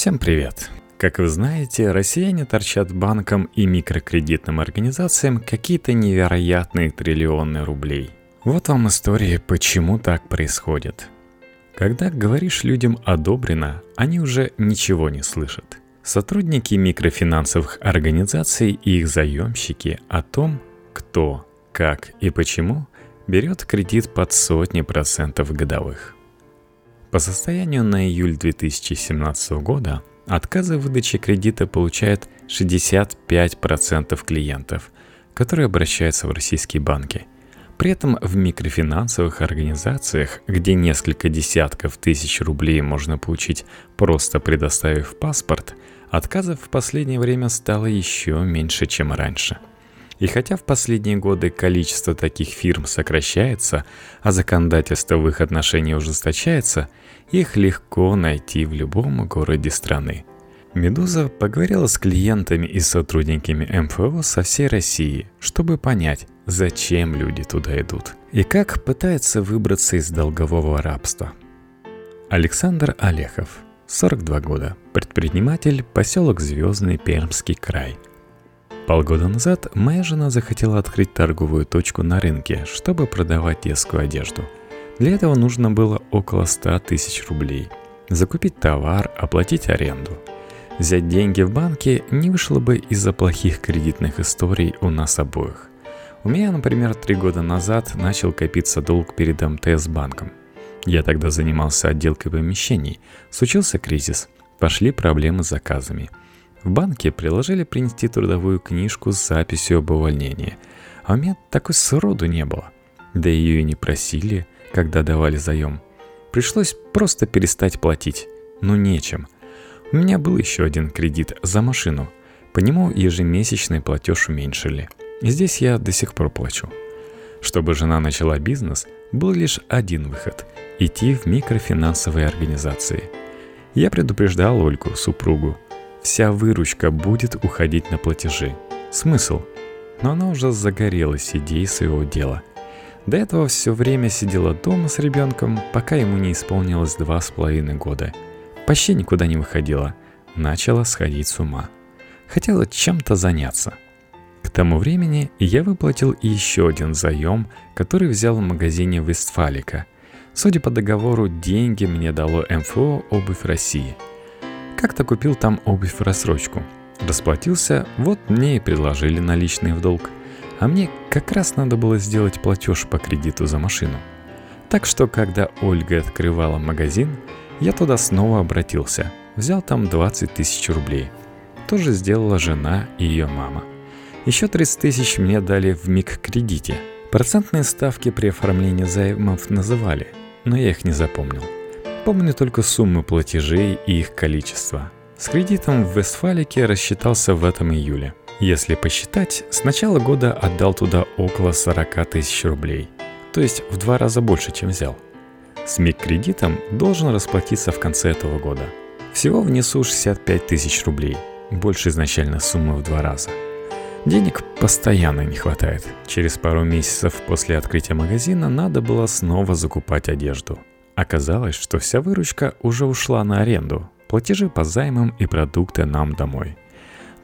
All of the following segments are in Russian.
Всем привет! Как вы знаете, россияне торчат банкам и микрокредитным организациям какие-то невероятные триллионы рублей. Вот вам история, почему так происходит. Когда говоришь людям «одобрено», они уже ничего не слышат. Сотрудники микрофинансовых организаций и их заемщики о том, кто, как и почему берет кредит под сотни процентов годовых. По состоянию на июль 2017 года Отказы в выдаче кредита получают 65% клиентов, которые обращаются в российские банки. При этом в микрофинансовых организациях, где несколько десятков тысяч рублей можно получить просто предоставив паспорт, отказов в последнее время стало еще меньше, чем раньше – и хотя в последние годы количество таких фирм сокращается, а законодательство в их отношении ужесточается, их легко найти в любом городе страны. «Медуза» поговорила с клиентами и сотрудниками МФО со всей России, чтобы понять, зачем люди туда идут и как пытаются выбраться из долгового рабства. Александр Олехов, 42 года, предприниматель, поселок Звездный, Пермский край – Полгода назад моя жена захотела открыть торговую точку на рынке, чтобы продавать детскую одежду. Для этого нужно было около 100 тысяч рублей. Закупить товар, оплатить аренду. Взять деньги в банке не вышло бы из-за плохих кредитных историй у нас обоих. У меня, например, три года назад начал копиться долг перед МТС банком. Я тогда занимался отделкой помещений, случился кризис, пошли проблемы с заказами – в банке приложили принести трудовую книжку с записью об увольнении. А у меня такой сроду не было. Да ее и не просили, когда давали заем. Пришлось просто перестать платить. Ну нечем. У меня был еще один кредит за машину. По нему ежемесячный платеж уменьшили. Здесь я до сих пор плачу. Чтобы жена начала бизнес, был лишь один выход – идти в микрофинансовые организации. Я предупреждал Ольгу, супругу – Вся выручка будет уходить на платежи. Смысл? Но она уже загорелась идеей своего дела. До этого все время сидела дома с ребенком, пока ему не исполнилось два с половиной года. Почти никуда не выходила. Начала сходить с ума. Хотела чем-то заняться. К тому времени я выплатил еще один заем, который взял в магазине Вестфалика. Судя по договору, деньги мне дало МФО «Обувь России». Как-то купил там обувь в рассрочку. Расплатился, вот мне и предложили наличные в долг. А мне как раз надо было сделать платеж по кредиту за машину. Так что, когда Ольга открывала магазин, я туда снова обратился. Взял там 20 тысяч рублей. Тоже сделала жена и ее мама. Еще 30 тысяч мне дали в МИГ-кредите. Процентные ставки при оформлении займов называли, но я их не запомнил. Помню только суммы платежей и их количество. С кредитом в Вестфалике рассчитался в этом июле. Если посчитать, с начала года отдал туда около 40 тысяч рублей. То есть в два раза больше, чем взял. С МИГ-кредитом должен расплатиться в конце этого года. Всего внесу 65 тысяч рублей. Больше изначальной суммы в два раза. Денег постоянно не хватает. Через пару месяцев после открытия магазина надо было снова закупать одежду – Оказалось, что вся выручка уже ушла на аренду, платежи по займам и продукты нам домой.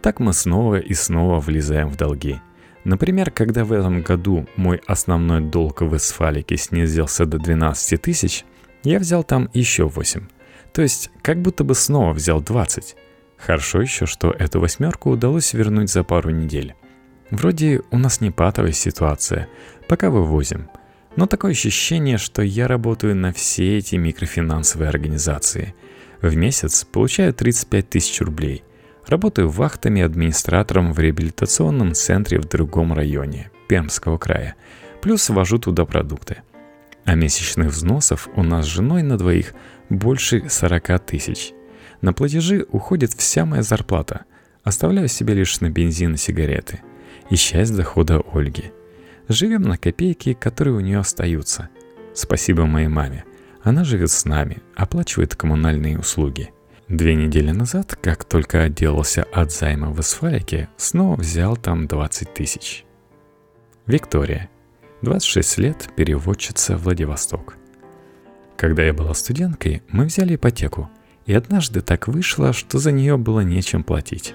Так мы снова и снова влезаем в долги. Например, когда в этом году мой основной долг в асфалике снизился до 12 тысяч, я взял там еще 8. То есть, как будто бы снова взял 20. Хорошо еще, что эту восьмерку удалось вернуть за пару недель. Вроде у нас не патовая ситуация, пока вывозим – но такое ощущение, что я работаю на все эти микрофинансовые организации. В месяц получаю 35 тысяч рублей. Работаю вахтами администратором в реабилитационном центре в другом районе, Пермского края. Плюс вожу туда продукты. А месячных взносов у нас с женой на двоих больше 40 тысяч. На платежи уходит вся моя зарплата. Оставляю себе лишь на бензин и сигареты. И часть дохода Ольги – Живем на копейки, которые у нее остаются. Спасибо моей маме. Она живет с нами, оплачивает коммунальные услуги. Две недели назад, как только отделался от займа в асфальке, снова взял там 20 тысяч. Виктория. 26 лет, переводчица Владивосток. Когда я была студенткой, мы взяли ипотеку. И однажды так вышло, что за нее было нечем платить.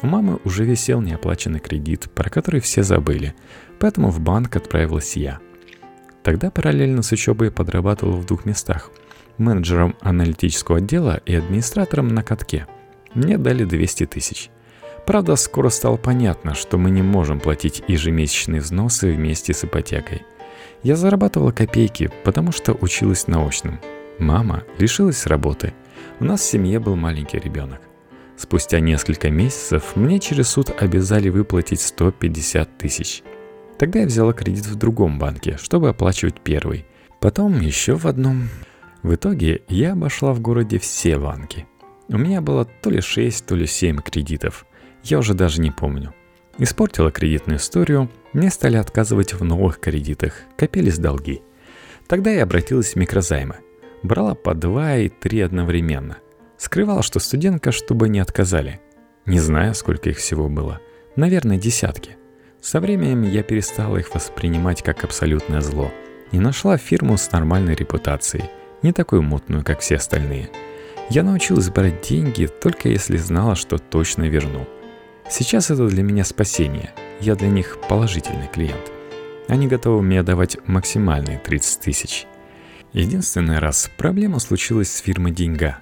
У мамы уже висел неоплаченный кредит, про который все забыли, поэтому в банк отправилась я. Тогда параллельно с учебой подрабатывал в двух местах – менеджером аналитического отдела и администратором на катке. Мне дали 200 тысяч. Правда, скоро стало понятно, что мы не можем платить ежемесячные взносы вместе с ипотекой. Я зарабатывала копейки, потому что училась научным. Мама лишилась работы. У нас в семье был маленький ребенок. Спустя несколько месяцев мне через суд обязали выплатить 150 тысяч. Тогда я взяла кредит в другом банке, чтобы оплачивать первый. Потом еще в одном. В итоге я обошла в городе все банки. У меня было то ли 6, то ли 7 кредитов. Я уже даже не помню. Испортила кредитную историю, мне стали отказывать в новых кредитах, копились долги. Тогда я обратилась в микрозаймы. Брала по 2 и 3 одновременно – Скрывал, что студентка, чтобы не отказали. Не знаю, сколько их всего было. Наверное, десятки. Со временем я перестала их воспринимать как абсолютное зло и нашла фирму с нормальной репутацией, не такую мутную, как все остальные. Я научилась брать деньги только если знала, что точно верну. Сейчас это для меня спасение, я для них положительный клиент. Они готовы мне давать максимальные 30 тысяч. Единственный раз проблема случилась с фирмой «Деньга»,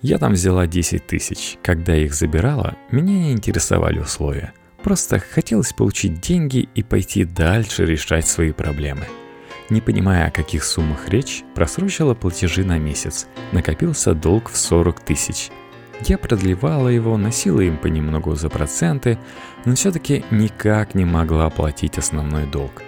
я там взяла 10 тысяч. Когда их забирала, меня не интересовали условия. Просто хотелось получить деньги и пойти дальше решать свои проблемы. Не понимая, о каких суммах речь, просрочила платежи на месяц. Накопился долг в 40 тысяч. Я продлевала его, носила им понемногу за проценты, но все-таки никак не могла оплатить основной долг.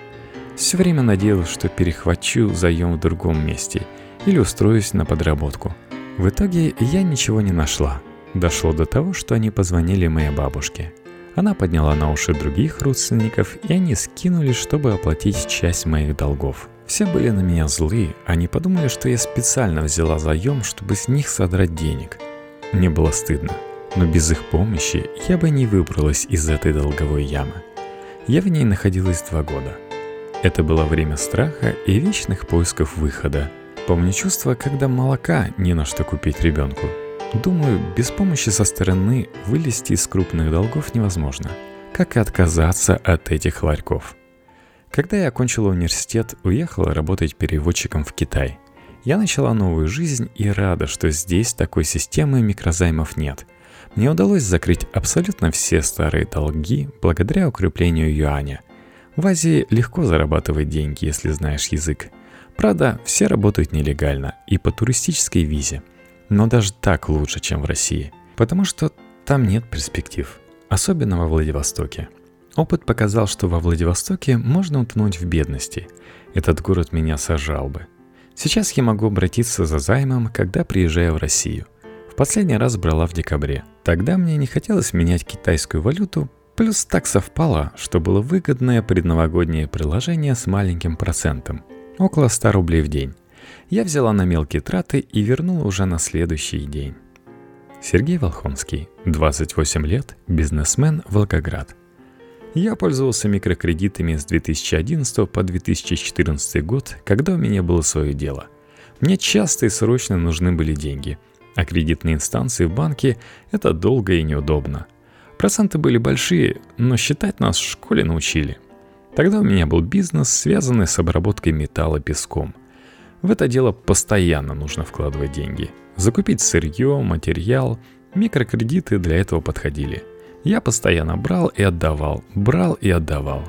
Все время надеялась, что перехвачу заем в другом месте или устроюсь на подработку – в итоге я ничего не нашла. Дошло до того, что они позвонили моей бабушке. Она подняла на уши других родственников, и они скинули, чтобы оплатить часть моих долгов. Все были на меня злы, они подумали, что я специально взяла заем, чтобы с них содрать денег. Мне было стыдно, но без их помощи я бы не выбралась из этой долговой ямы. Я в ней находилась два года. Это было время страха и вечных поисков выхода, Помню чувство, когда молока не на что купить ребенку. Думаю, без помощи со стороны вылезти из крупных долгов невозможно. Как и отказаться от этих ларьков. Когда я окончила университет, уехала работать переводчиком в Китай. Я начала новую жизнь и рада, что здесь такой системы микрозаймов нет. Мне удалось закрыть абсолютно все старые долги благодаря укреплению юаня. В Азии легко зарабатывать деньги, если знаешь язык – Правда, все работают нелегально и по туристической визе. Но даже так лучше, чем в России. Потому что там нет перспектив. Особенно во Владивостоке. Опыт показал, что во Владивостоке можно утонуть в бедности. Этот город меня сажал бы. Сейчас я могу обратиться за займом, когда приезжаю в Россию. В последний раз брала в декабре. Тогда мне не хотелось менять китайскую валюту, плюс так совпало, что было выгодное предновогоднее приложение с маленьким процентом – около 100 рублей в день. Я взяла на мелкие траты и вернула уже на следующий день. Сергей Волхонский, 28 лет, бизнесмен, Волгоград. Я пользовался микрокредитами с 2011 по 2014 год, когда у меня было свое дело. Мне часто и срочно нужны были деньги, а кредитные инстанции в банке – это долго и неудобно. Проценты были большие, но считать нас в школе научили – Тогда у меня был бизнес, связанный с обработкой металла песком. В это дело постоянно нужно вкладывать деньги. Закупить сырье, материал, микрокредиты для этого подходили. Я постоянно брал и отдавал, брал и отдавал.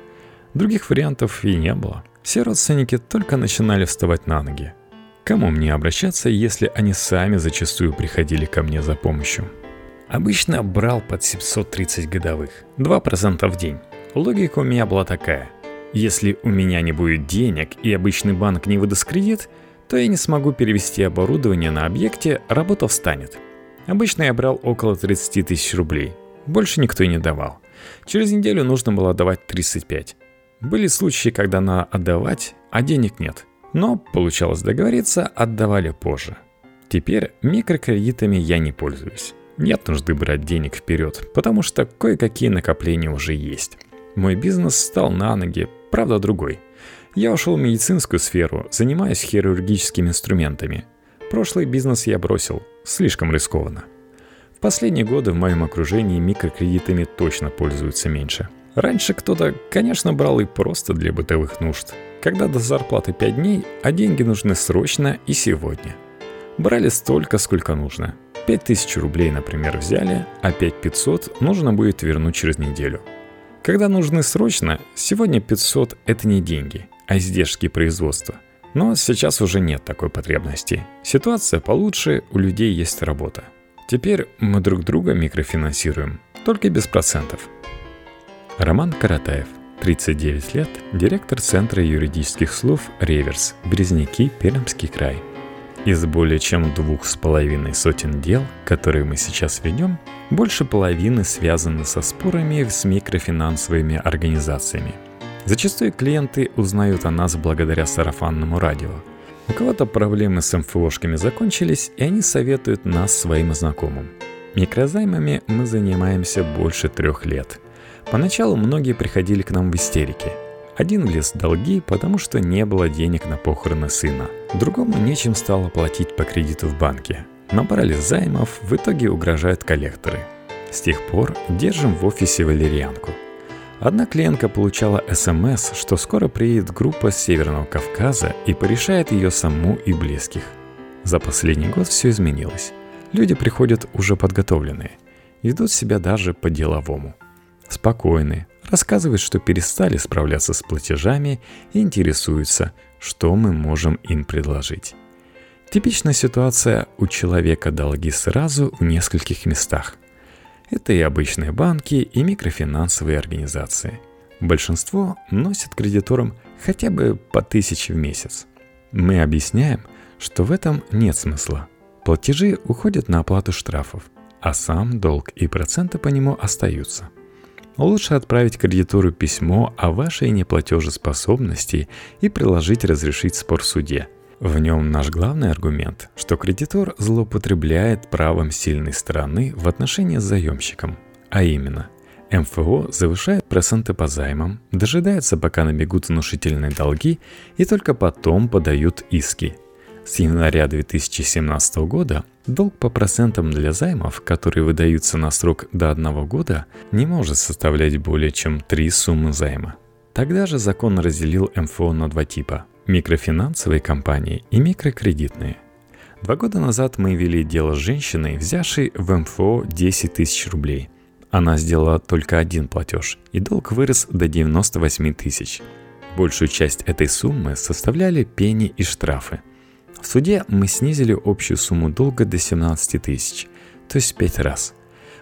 Других вариантов и не было. Все родственники только начинали вставать на ноги. Кому мне обращаться, если они сами зачастую приходили ко мне за помощью? Обычно брал под 730 годовых, 2% в день. Логика у меня была такая. Если у меня не будет денег и обычный банк не выдаст кредит, то я не смогу перевести оборудование на объекте, работа встанет. Обычно я брал около 30 тысяч рублей. Больше никто и не давал. Через неделю нужно было отдавать 35. Были случаи, когда надо отдавать, а денег нет. Но получалось договориться, отдавали позже. Теперь микрокредитами я не пользуюсь. Нет нужды брать денег вперед, потому что кое-какие накопления уже есть. Мой бизнес стал на ноги, правда другой. Я ушел в медицинскую сферу, занимаюсь хирургическими инструментами. Прошлый бизнес я бросил, слишком рискованно. В последние годы в моем окружении микрокредитами точно пользуются меньше. Раньше кто-то, конечно, брал и просто для бытовых нужд. Когда до зарплаты 5 дней, а деньги нужны срочно и сегодня. Брали столько, сколько нужно. 5000 рублей, например, взяли, а 5500 нужно будет вернуть через неделю. Когда нужны срочно, сегодня 500 – это не деньги, а издержки производства. Но сейчас уже нет такой потребности. Ситуация получше, у людей есть работа. Теперь мы друг друга микрофинансируем, только без процентов. Роман Каратаев, 39 лет, директор Центра юридических слов «Реверс», Березники, Пермский край – из более чем двух с половиной сотен дел, которые мы сейчас ведем, больше половины связаны со спорами с микрофинансовыми организациями. Зачастую клиенты узнают о нас благодаря сарафанному радио. У кого-то проблемы с МФОшками закончились, и они советуют нас своим знакомым. Микрозаймами мы занимаемся больше трех лет. Поначалу многие приходили к нам в истерике – один влез в долги, потому что не было денег на похороны сына. Другому нечем стало платить по кредиту в банке. Набрали займов, в итоге угрожают коллекторы. С тех пор держим в офисе валерьянку. Одна клиентка получала СМС, что скоро приедет группа с Северного Кавказа и порешает ее саму и близких. За последний год все изменилось. Люди приходят уже подготовленные, ведут себя даже по-деловому. Спокойные, рассказывают, что перестали справляться с платежами и интересуются, что мы можем им предложить. Типичная ситуация у человека долги сразу в нескольких местах. Это и обычные банки, и микрофинансовые организации. Большинство носит кредиторам хотя бы по тысяче в месяц. Мы объясняем, что в этом нет смысла. Платежи уходят на оплату штрафов, а сам долг и проценты по нему остаются – лучше отправить кредитору письмо о вашей неплатежеспособности и приложить разрешить спор в суде. В нем наш главный аргумент, что кредитор злоупотребляет правом сильной стороны в отношении с заемщиком, а именно МФО завышает проценты по займам, дожидается, пока набегут внушительные долги и только потом подают иски – с января 2017 года долг по процентам для займов, которые выдаются на срок до одного года, не может составлять более чем три суммы займа. Тогда же закон разделил МФО на два типа – микрофинансовые компании и микрокредитные. Два года назад мы вели дело с женщиной, взявшей в МФО 10 тысяч рублей. Она сделала только один платеж, и долг вырос до 98 тысяч. Большую часть этой суммы составляли пени и штрафы – в суде мы снизили общую сумму долга до 17 тысяч, то есть в 5 раз.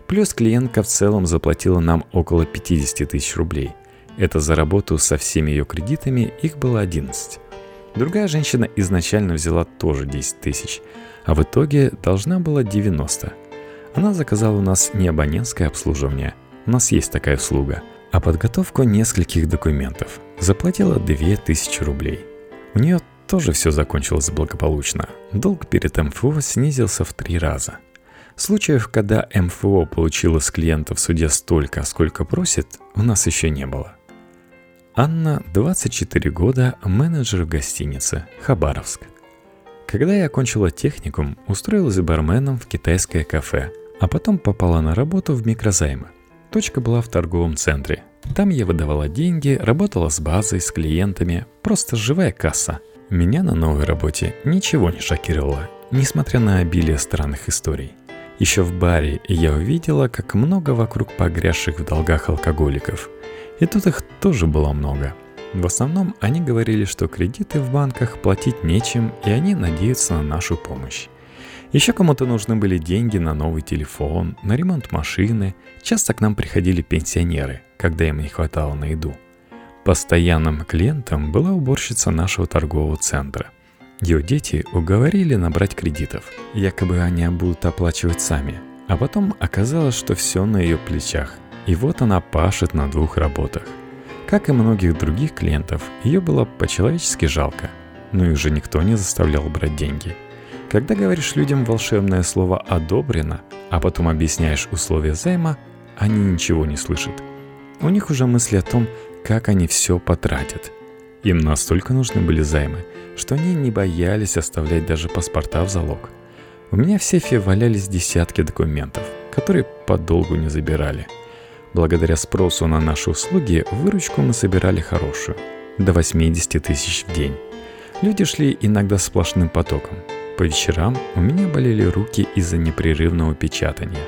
Плюс клиентка в целом заплатила нам около 50 тысяч рублей. Это за работу со всеми ее кредитами их было 11. Другая женщина изначально взяла тоже 10 тысяч, а в итоге должна была 90. Она заказала у нас не абонентское обслуживание, у нас есть такая услуга, а подготовку нескольких документов. Заплатила 2000 рублей. У нее тоже все закончилось благополучно. Долг перед МФО снизился в три раза. Случаев, когда МФО получила с клиента в суде столько, сколько просит, у нас еще не было. Анна, 24 года, менеджер в гостинице, Хабаровск. Когда я окончила техникум, устроилась барменом в китайское кафе, а потом попала на работу в микрозаймы. Точка была в торговом центре. Там я выдавала деньги, работала с базой, с клиентами, просто живая касса – меня на новой работе ничего не шокировало, несмотря на обилие странных историй. Еще в баре я увидела, как много вокруг погрязших в долгах алкоголиков. И тут их тоже было много. В основном они говорили, что кредиты в банках платить нечем, и они надеются на нашу помощь. Еще кому-то нужны были деньги на новый телефон, на ремонт машины. Часто к нам приходили пенсионеры, когда им не хватало на еду – Постоянным клиентом была уборщица нашего торгового центра. Ее дети уговорили набрать кредитов. Якобы они будут оплачивать сами. А потом оказалось, что все на ее плечах. И вот она пашет на двух работах. Как и многих других клиентов, ее было по-человечески жалко. Но их же никто не заставлял брать деньги. Когда говоришь людям волшебное слово «одобрено», а потом объясняешь условия займа, они ничего не слышат. У них уже мысли о том, как они все потратят. Им настолько нужны были займы, что они не боялись оставлять даже паспорта в залог. У меня в сейфе валялись десятки документов, которые подолгу не забирали. Благодаря спросу на наши услуги выручку мы собирали хорошую – до 80 тысяч в день. Люди шли иногда сплошным потоком. По вечерам у меня болели руки из-за непрерывного печатания.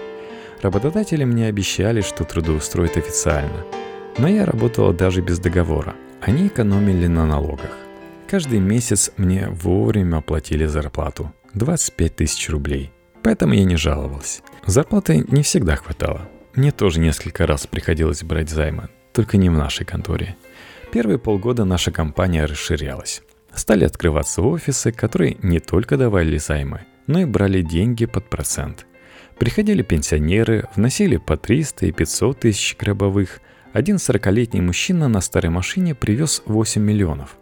Работодатели мне обещали, что трудоустроят официально. Но я работала даже без договора. Они экономили на налогах. Каждый месяц мне вовремя оплатили зарплату – 25 тысяч рублей. Поэтому я не жаловался. Зарплаты не всегда хватало. Мне тоже несколько раз приходилось брать займы, только не в нашей конторе. Первые полгода наша компания расширялась. Стали открываться офисы, которые не только давали займы, но и брали деньги под процент. Приходили пенсионеры, вносили по 300 и 500 тысяч гробовых. Один 40-летний мужчина на старой машине привез 8 миллионов.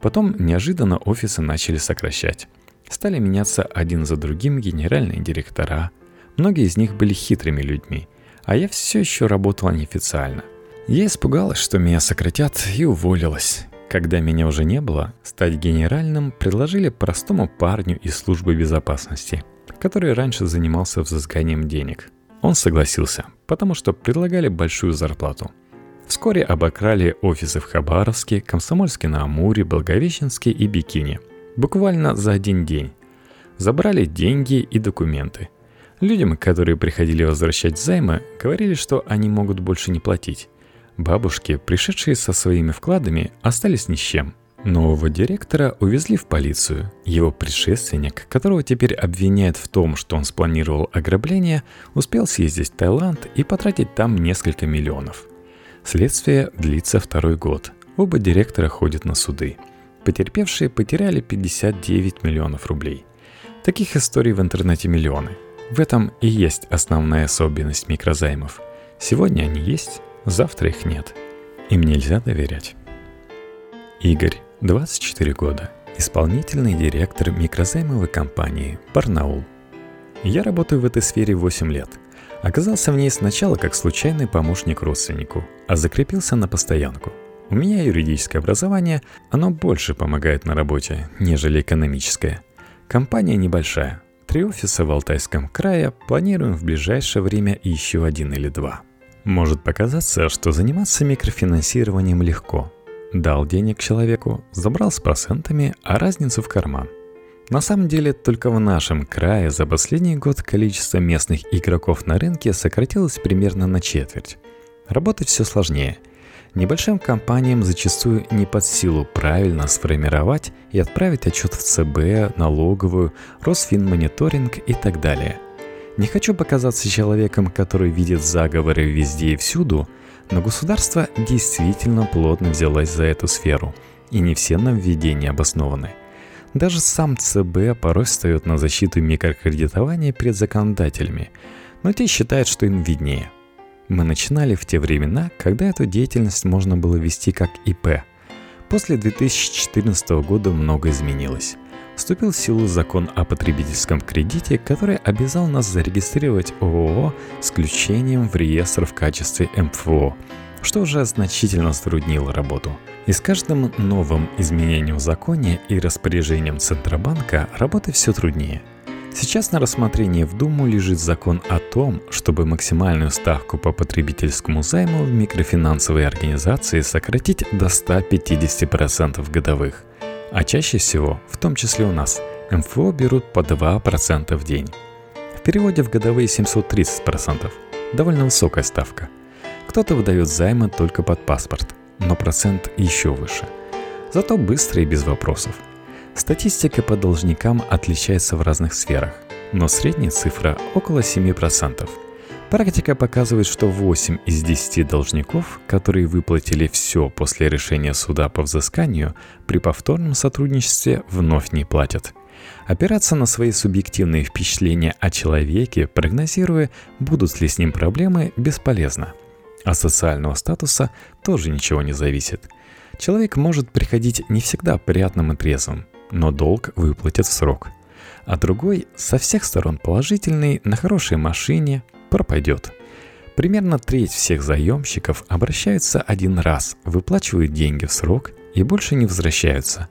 Потом неожиданно офисы начали сокращать. Стали меняться один за другим генеральные директора. Многие из них были хитрыми людьми, а я все еще работала неофициально. Я испугалась, что меня сократят, и уволилась. Когда меня уже не было, стать генеральным предложили простому парню из службы безопасности, который раньше занимался взысканием денег. Он согласился, потому что предлагали большую зарплату. Вскоре обокрали офисы в Хабаровске, Комсомольске на Амуре, Благовещенске и Бикине. Буквально за один день. Забрали деньги и документы. Людям, которые приходили возвращать займы, говорили, что они могут больше не платить. Бабушки, пришедшие со своими вкладами, остались ни с чем. Нового директора увезли в полицию. Его предшественник, которого теперь обвиняют в том, что он спланировал ограбление, успел съездить в Таиланд и потратить там несколько миллионов. Следствие длится второй год. Оба директора ходят на суды. Потерпевшие потеряли 59 миллионов рублей. Таких историй в интернете миллионы. В этом и есть основная особенность микрозаймов. Сегодня они есть, завтра их нет. Им нельзя доверять. Игорь, 24 года, исполнительный директор микрозаймовой компании «Барнаул». Я работаю в этой сфере 8 лет. Оказался в ней сначала как случайный помощник родственнику, а закрепился на постоянку. У меня юридическое образование, оно больше помогает на работе, нежели экономическое. Компания небольшая, три офиса в Алтайском крае, планируем в ближайшее время еще один или два – может показаться, что заниматься микрофинансированием легко. Дал денег человеку, забрал с процентами, а разницу в карман. На самом деле, только в нашем крае за последний год количество местных игроков на рынке сократилось примерно на четверть. Работать все сложнее. Небольшим компаниям зачастую не под силу правильно сформировать и отправить отчет в ЦБ, налоговую, Росфинмониторинг и так далее – не хочу показаться человеком, который видит заговоры везде и всюду, но государство действительно плотно взялось за эту сферу, и не все нововведения обоснованы. Даже сам ЦБ порой встает на защиту микрокредитования перед законодателями, но те считают, что им виднее. Мы начинали в те времена, когда эту деятельность можно было вести как ИП. После 2014 года много изменилось вступил в силу закон о потребительском кредите, который обязал нас зарегистрировать ООО с включением в реестр в качестве МФО, что уже значительно затруднило работу. И с каждым новым изменением в законе и распоряжением Центробанка работать все труднее. Сейчас на рассмотрении в Думу лежит закон о том, чтобы максимальную ставку по потребительскому займу в микрофинансовой организации сократить до 150% годовых. А чаще всего, в том числе у нас, МФО берут по 2% в день. В переводе в годовые 730%. Довольно высокая ставка. Кто-то выдает займы только под паспорт, но процент еще выше. Зато быстро и без вопросов. Статистика по должникам отличается в разных сферах, но средняя цифра около 7%. Практика показывает, что 8 из 10 должников, которые выплатили все после решения суда по взысканию, при повторном сотрудничестве вновь не платят. Опираться на свои субъективные впечатления о человеке, прогнозируя, будут ли с ним проблемы, бесполезно. От социального статуса тоже ничего не зависит. Человек может приходить не всегда приятным и трезвым, но долг выплатят в срок. А другой со всех сторон положительный, на хорошей машине, пропадет. Примерно треть всех заемщиков обращаются один раз, выплачивают деньги в срок и больше не возвращаются.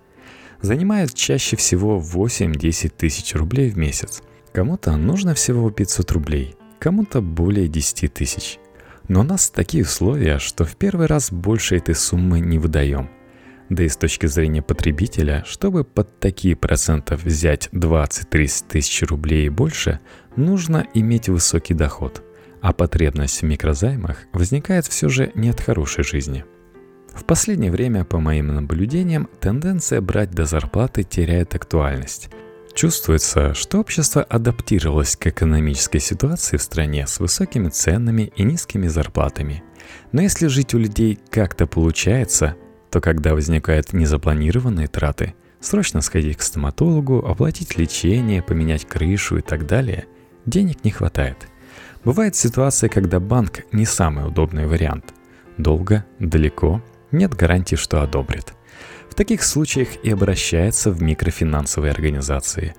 Занимают чаще всего 8-10 тысяч рублей в месяц. Кому-то нужно всего 500 рублей, кому-то более 10 тысяч. Но у нас такие условия, что в первый раз больше этой суммы не выдаем. Да и с точки зрения потребителя, чтобы под такие проценты взять 20-30 тысяч рублей и больше, нужно иметь высокий доход. А потребность в микрозаймах возникает все же не от хорошей жизни. В последнее время, по моим наблюдениям, тенденция брать до зарплаты теряет актуальность. Чувствуется, что общество адаптировалось к экономической ситуации в стране с высокими ценами и низкими зарплатами. Но если жить у людей как-то получается, то когда возникают незапланированные траты, срочно сходить к стоматологу, оплатить лечение, поменять крышу и так далее, денег не хватает. Бывает ситуация, когда банк не самый удобный вариант. Долго, далеко, нет гарантии, что одобрит таких случаях и обращается в микрофинансовые организации.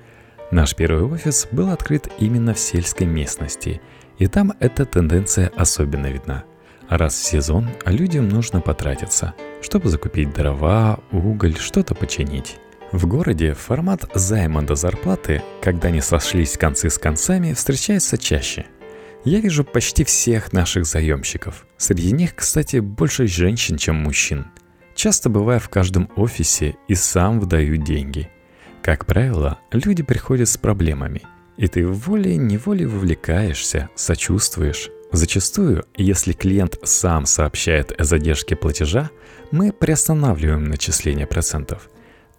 Наш первый офис был открыт именно в сельской местности, и там эта тенденция особенно видна. Раз в сезон людям нужно потратиться, чтобы закупить дрова, уголь, что-то починить. В городе формат займа до зарплаты, когда не сошлись концы с концами, встречается чаще. Я вижу почти всех наших заемщиков. Среди них, кстати, больше женщин, чем мужчин – Часто бывая в каждом офисе и сам выдаю деньги. Как правило, люди приходят с проблемами, и ты волей-неволей вовлекаешься, сочувствуешь. Зачастую, если клиент сам сообщает о задержке платежа, мы приостанавливаем начисление процентов.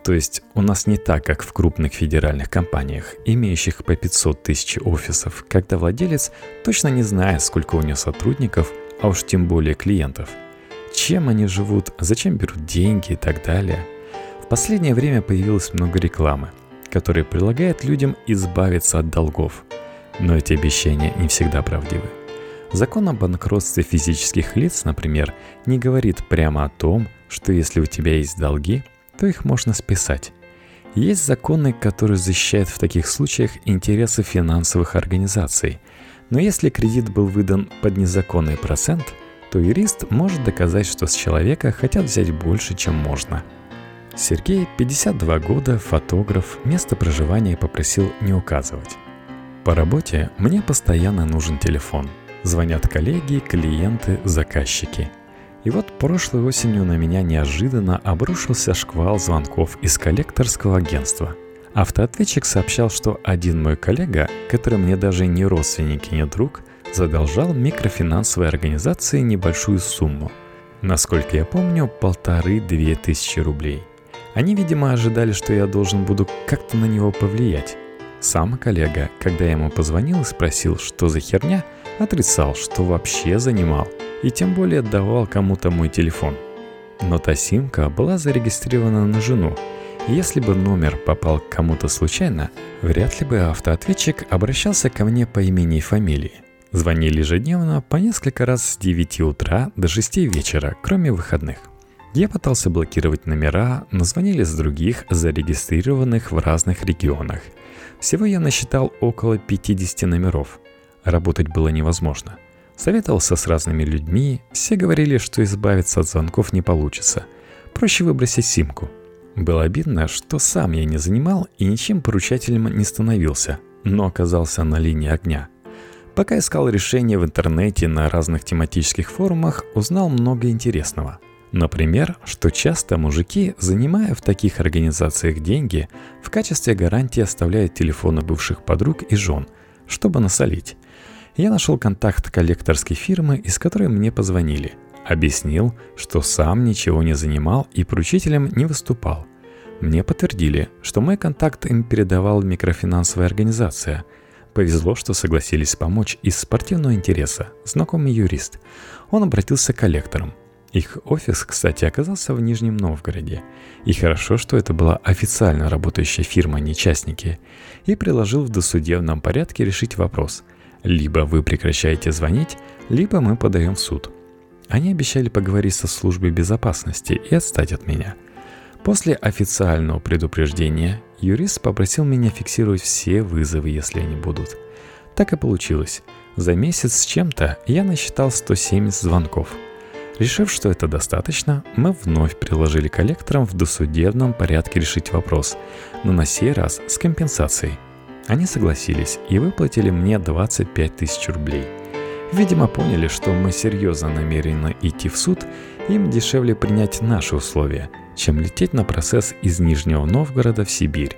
То есть у нас не так, как в крупных федеральных компаниях, имеющих по 500 тысяч офисов, когда владелец точно не знает, сколько у него сотрудников, а уж тем более клиентов – чем они живут, зачем берут деньги и так далее. В последнее время появилось много рекламы, которая предлагает людям избавиться от долгов. Но эти обещания не всегда правдивы. Закон о банкротстве физических лиц, например, не говорит прямо о том, что если у тебя есть долги, то их можно списать. Есть законы, которые защищают в таких случаях интересы финансовых организаций. Но если кредит был выдан под незаконный процент – то юрист может доказать, что с человека хотят взять больше, чем можно. Сергей, 52 года, фотограф, место проживания попросил не указывать. По работе мне постоянно нужен телефон. Звонят коллеги, клиенты, заказчики. И вот прошлой осенью на меня неожиданно обрушился шквал звонков из коллекторского агентства. Автоответчик сообщал, что один мой коллега, который мне даже не родственник и не друг, задолжал микрофинансовой организации небольшую сумму. Насколько я помню, полторы-две тысячи рублей. Они, видимо, ожидали, что я должен буду как-то на него повлиять. Сам коллега, когда я ему позвонил и спросил, что за херня, отрицал, что вообще занимал, и тем более отдавал кому-то мой телефон. Но та симка была зарегистрирована на жену, если бы номер попал к кому-то случайно, вряд ли бы автоответчик обращался ко мне по имени и фамилии. Звонили ежедневно по несколько раз с 9 утра до 6 вечера, кроме выходных. Я пытался блокировать номера, но звонили с других, зарегистрированных в разных регионах. Всего я насчитал около 50 номеров. Работать было невозможно. Советовался с разными людьми, все говорили, что избавиться от звонков не получится. Проще выбросить симку. Было обидно, что сам я не занимал и ничем поручателем не становился, но оказался на линии огня – Пока искал решения в интернете на разных тематических форумах, узнал много интересного. Например, что часто мужики, занимая в таких организациях деньги, в качестве гарантии оставляют телефоны бывших подруг и жен, чтобы насолить. Я нашел контакт коллекторской фирмы, из которой мне позвонили. Объяснил, что сам ничего не занимал и поручителем не выступал. Мне подтвердили, что мой контакт им передавал микрофинансовая организация – Повезло, что согласились помочь из спортивного интереса, знакомый юрист. Он обратился к коллекторам. Их офис, кстати, оказался в Нижнем Новгороде. И хорошо, что это была официально работающая фирма, а не частники. И предложил в досудебном порядке решить вопрос. Либо вы прекращаете звонить, либо мы подаем в суд. Они обещали поговорить со службой безопасности и отстать от меня. После официального предупреждения Юрист попросил меня фиксировать все вызовы, если они будут. Так и получилось. За месяц с чем-то я насчитал 170 звонков. Решив, что это достаточно, мы вновь предложили коллекторам в досудебном порядке решить вопрос, но на сей раз с компенсацией. Они согласились и выплатили мне 25 тысяч рублей. Видимо, поняли, что мы серьезно намерены идти в суд, им дешевле принять наши условия, чем лететь на процесс из Нижнего Новгорода в Сибирь.